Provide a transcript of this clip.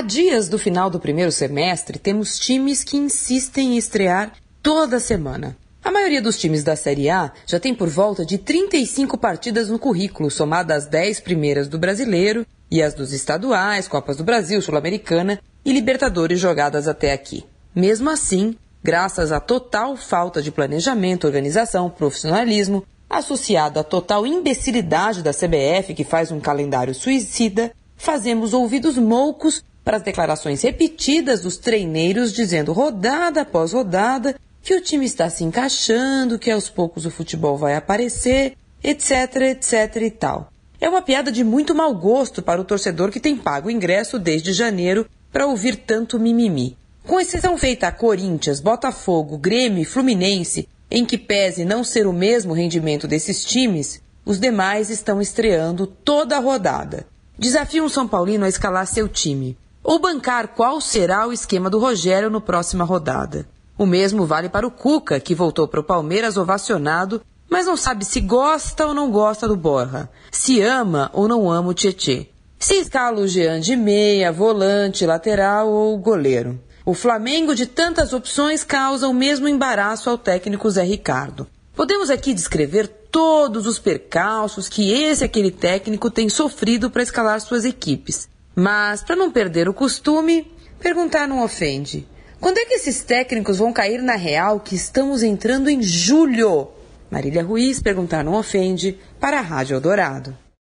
Há dias do final do primeiro semestre, temos times que insistem em estrear toda semana. A maioria dos times da Série A já tem por volta de 35 partidas no currículo, somadas às 10 primeiras do brasileiro e as dos estaduais, Copas do Brasil, Sul-Americana e Libertadores jogadas até aqui. Mesmo assim, graças à total falta de planejamento, organização, profissionalismo, associado à total imbecilidade da CBF, que faz um calendário suicida, fazemos ouvidos moucos para as declarações repetidas dos treineiros dizendo rodada após rodada que o time está se encaixando, que aos poucos o futebol vai aparecer, etc, etc e tal. É uma piada de muito mau gosto para o torcedor que tem pago o ingresso desde janeiro para ouvir tanto mimimi. Com exceção feita a Corinthians, Botafogo, Grêmio e Fluminense, em que pese não ser o mesmo rendimento desses times, os demais estão estreando toda a rodada. Desafio um São Paulino a escalar seu time ou bancar qual será o esquema do Rogério no próxima rodada. O mesmo vale para o Cuca, que voltou para o Palmeiras ovacionado, mas não sabe se gosta ou não gosta do Borra, se ama ou não ama o Tietê. Se escala o Jean de meia, volante, lateral ou goleiro. O Flamengo, de tantas opções, causa o mesmo embaraço ao técnico Zé Ricardo. Podemos aqui descrever todos os percalços que esse aquele técnico tem sofrido para escalar suas equipes. Mas, para não perder o costume, perguntar não ofende. Quando é que esses técnicos vão cair na real que estamos entrando em julho? Marília Ruiz, perguntar não ofende, para a Rádio Eldorado.